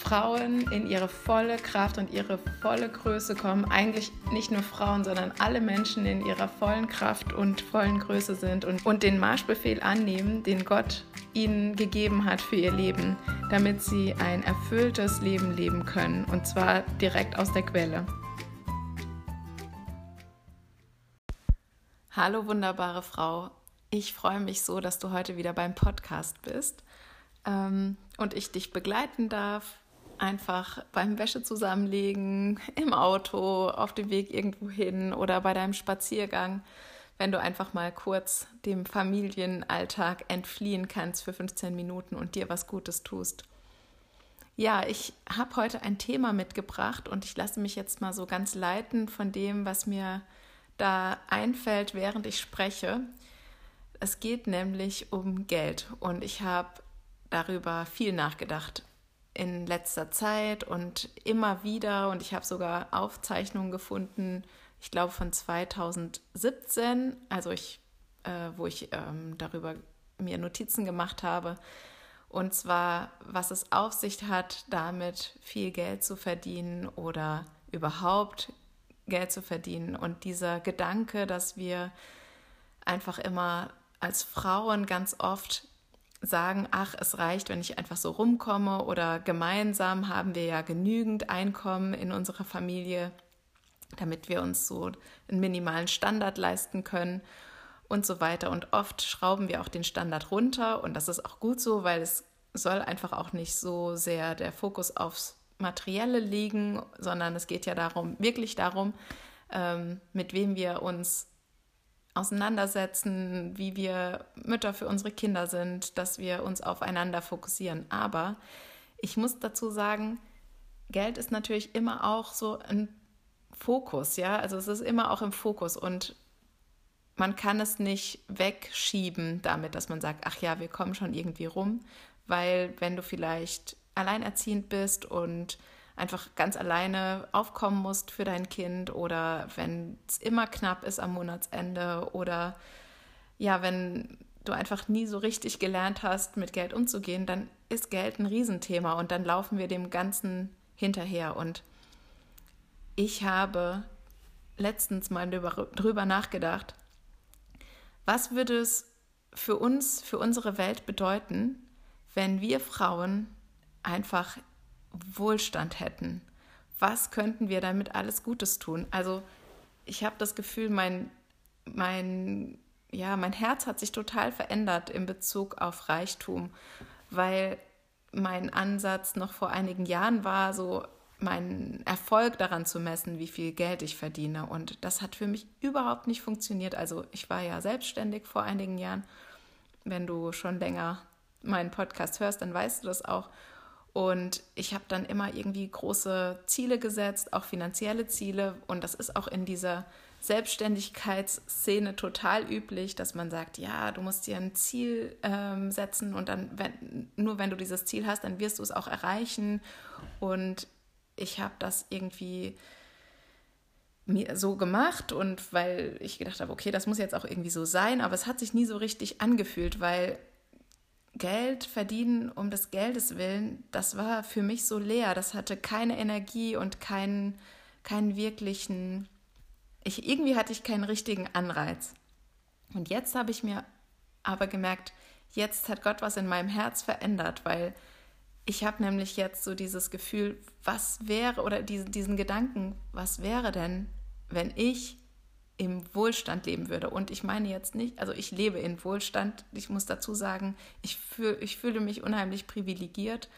Frauen in ihre volle Kraft und ihre volle Größe kommen. Eigentlich nicht nur Frauen, sondern alle Menschen in ihrer vollen Kraft und vollen Größe sind und, und den Marschbefehl annehmen, den Gott ihnen gegeben hat für ihr Leben, damit sie ein erfülltes Leben leben können. Und zwar direkt aus der Quelle. Hallo wunderbare Frau. Ich freue mich so, dass du heute wieder beim Podcast bist ähm, und ich dich begleiten darf einfach beim Wäsche zusammenlegen, im Auto, auf dem Weg irgendwo hin oder bei deinem Spaziergang, wenn du einfach mal kurz dem Familienalltag entfliehen kannst für 15 Minuten und dir was Gutes tust. Ja, ich habe heute ein Thema mitgebracht und ich lasse mich jetzt mal so ganz leiten von dem, was mir da einfällt, während ich spreche. Es geht nämlich um Geld und ich habe darüber viel nachgedacht in letzter Zeit und immer wieder und ich habe sogar Aufzeichnungen gefunden, ich glaube von 2017, also ich, äh, wo ich ähm, darüber mir Notizen gemacht habe. Und zwar, was es auf sich hat, damit viel Geld zu verdienen oder überhaupt Geld zu verdienen. Und dieser Gedanke, dass wir einfach immer als Frauen ganz oft sagen, ach, es reicht, wenn ich einfach so rumkomme oder gemeinsam haben wir ja genügend Einkommen in unserer Familie, damit wir uns so einen minimalen Standard leisten können und so weiter. Und oft schrauben wir auch den Standard runter und das ist auch gut so, weil es soll einfach auch nicht so sehr der Fokus aufs Materielle liegen, sondern es geht ja darum, wirklich darum, ähm, mit wem wir uns auseinandersetzen, wie wir Mütter für unsere Kinder sind, dass wir uns aufeinander fokussieren. Aber ich muss dazu sagen, Geld ist natürlich immer auch so ein Fokus, ja, also es ist immer auch im Fokus und man kann es nicht wegschieben damit, dass man sagt, ach ja, wir kommen schon irgendwie rum, weil wenn du vielleicht alleinerziehend bist und einfach ganz alleine aufkommen musst für dein Kind oder wenn es immer knapp ist am Monatsende oder ja, wenn du einfach nie so richtig gelernt hast, mit Geld umzugehen, dann ist Geld ein Riesenthema und dann laufen wir dem Ganzen hinterher. Und ich habe letztens mal drüber nachgedacht, was würde es für uns, für unsere Welt bedeuten, wenn wir Frauen einfach Wohlstand hätten, was könnten wir damit alles Gutes tun? Also ich habe das Gefühl, mein, mein, ja, mein Herz hat sich total verändert in Bezug auf Reichtum, weil mein Ansatz noch vor einigen Jahren war, so meinen Erfolg daran zu messen, wie viel Geld ich verdiene. Und das hat für mich überhaupt nicht funktioniert. Also ich war ja selbstständig vor einigen Jahren. Wenn du schon länger meinen Podcast hörst, dann weißt du das auch. Und ich habe dann immer irgendwie große Ziele gesetzt, auch finanzielle Ziele. Und das ist auch in dieser Selbstständigkeitsszene total üblich, dass man sagt, ja, du musst dir ein Ziel ähm, setzen und dann, wenn, nur wenn du dieses Ziel hast, dann wirst du es auch erreichen. Und ich habe das irgendwie mir so gemacht und weil ich gedacht habe, okay, das muss jetzt auch irgendwie so sein, aber es hat sich nie so richtig angefühlt, weil Geld verdienen um des Geldes willen, das war für mich so leer. Das hatte keine Energie und keinen, keinen wirklichen, ich, irgendwie hatte ich keinen richtigen Anreiz. Und jetzt habe ich mir aber gemerkt, jetzt hat Gott was in meinem Herz verändert, weil ich habe nämlich jetzt so dieses Gefühl, was wäre, oder diesen, diesen Gedanken, was wäre denn, wenn ich im Wohlstand leben würde. Und ich meine jetzt nicht, also ich lebe in Wohlstand. Ich muss dazu sagen, ich, fühl, ich fühle mich unheimlich privilegiert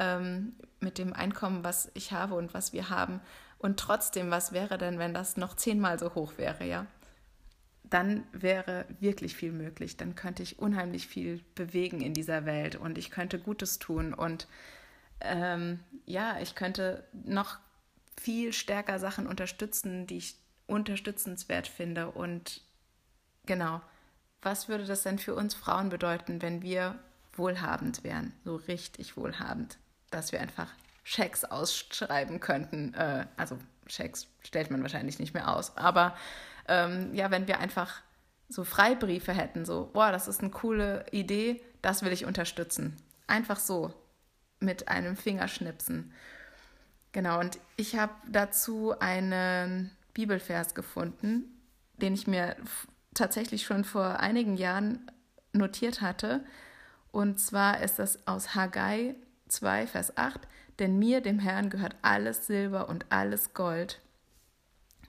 ähm, mit dem Einkommen, was ich habe und was wir haben. Und trotzdem, was wäre denn, wenn das noch zehnmal so hoch wäre, ja? Dann wäre wirklich viel möglich. Dann könnte ich unheimlich viel bewegen in dieser Welt und ich könnte Gutes tun und ähm, ja, ich könnte noch viel stärker Sachen unterstützen, die ich unterstützenswert finde. Und genau, was würde das denn für uns Frauen bedeuten, wenn wir wohlhabend wären, so richtig wohlhabend, dass wir einfach Schecks ausschreiben könnten. Äh, also Schecks stellt man wahrscheinlich nicht mehr aus, aber ähm, ja, wenn wir einfach so Freibriefe hätten, so, boah, das ist eine coole Idee, das will ich unterstützen. Einfach so, mit einem Fingerschnipsen. Genau, und ich habe dazu einen Bibelvers gefunden, den ich mir tatsächlich schon vor einigen Jahren notiert hatte. Und zwar ist das aus Haggai 2, Vers 8. Denn mir, dem Herrn, gehört alles Silber und alles Gold.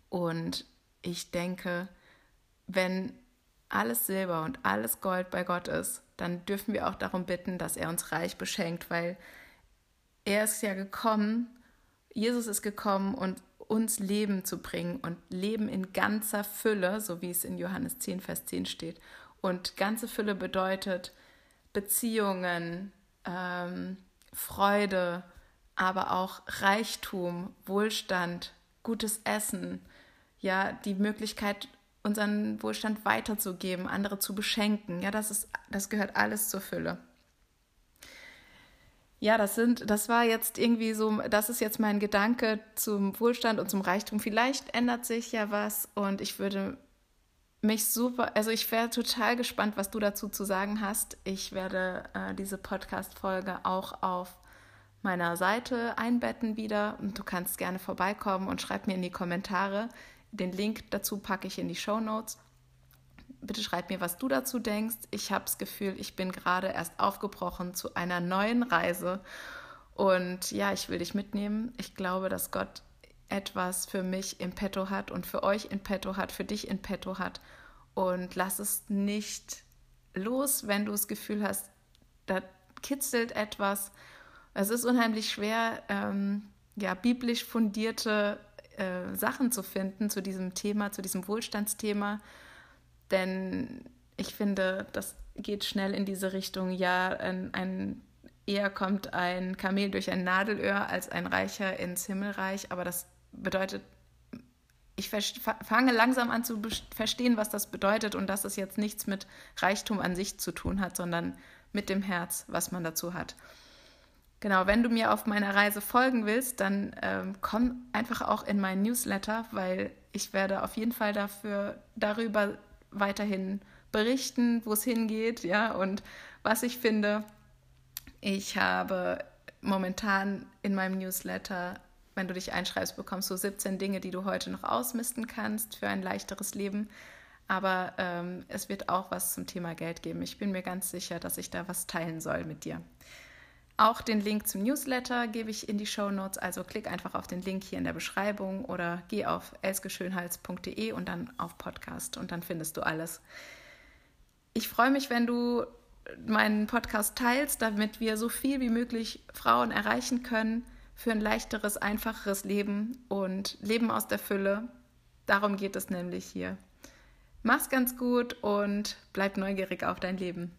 Und ich denke, wenn alles Silber und alles Gold bei Gott ist, dann dürfen wir auch darum bitten, dass er uns reich beschenkt, weil er ist ja gekommen, Jesus ist gekommen, und uns Leben zu bringen und Leben in ganzer Fülle, so wie es in Johannes 10, Vers 10 steht. Und ganze Fülle bedeutet Beziehungen, ähm, Freude, aber auch Reichtum, Wohlstand, gutes Essen, ja, die Möglichkeit, unseren Wohlstand weiterzugeben, andere zu beschenken. Ja, das ist, das gehört alles zur Fülle. Ja, das sind, das war jetzt irgendwie so, das ist jetzt mein Gedanke zum Wohlstand und zum Reichtum. Vielleicht ändert sich ja was und ich würde mich super, also ich wäre total gespannt, was du dazu zu sagen hast. Ich werde äh, diese Podcast-Folge auch auf meiner Seite einbetten wieder und du kannst gerne vorbeikommen und schreib mir in die Kommentare. Den Link dazu packe ich in die Show Notes. Bitte schreib mir, was du dazu denkst. Ich habe das Gefühl, ich bin gerade erst aufgebrochen zu einer neuen Reise und ja, ich will dich mitnehmen. Ich glaube, dass Gott etwas für mich im Petto hat und für euch in Petto hat, für dich in Petto hat. Und lass es nicht los, wenn du das Gefühl hast, da kitzelt etwas es ist unheimlich schwer, ähm, ja, biblisch fundierte äh, Sachen zu finden zu diesem Thema, zu diesem Wohlstandsthema. Denn ich finde, das geht schnell in diese Richtung, ja, ein, ein eher kommt ein Kamel durch ein Nadelöhr als ein Reicher ins Himmelreich. Aber das bedeutet, ich fange langsam an zu verstehen, was das bedeutet und dass es jetzt nichts mit Reichtum an sich zu tun hat, sondern mit dem Herz, was man dazu hat. Genau, wenn du mir auf meiner Reise folgen willst, dann ähm, komm einfach auch in meinen Newsletter, weil ich werde auf jeden Fall dafür darüber weiterhin berichten, wo es hingeht, ja, und was ich finde. Ich habe momentan in meinem Newsletter, wenn du dich einschreibst, bekommst du 17 Dinge, die du heute noch ausmisten kannst für ein leichteres Leben. Aber ähm, es wird auch was zum Thema Geld geben. Ich bin mir ganz sicher, dass ich da was teilen soll mit dir. Auch den Link zum Newsletter gebe ich in die Show Notes, also klick einfach auf den Link hier in der Beschreibung oder geh auf elskeschönhals.de und dann auf Podcast und dann findest du alles. Ich freue mich, wenn du meinen Podcast teilst, damit wir so viel wie möglich Frauen erreichen können für ein leichteres, einfacheres Leben und Leben aus der Fülle. Darum geht es nämlich hier. Mach's ganz gut und bleib neugierig auf dein Leben.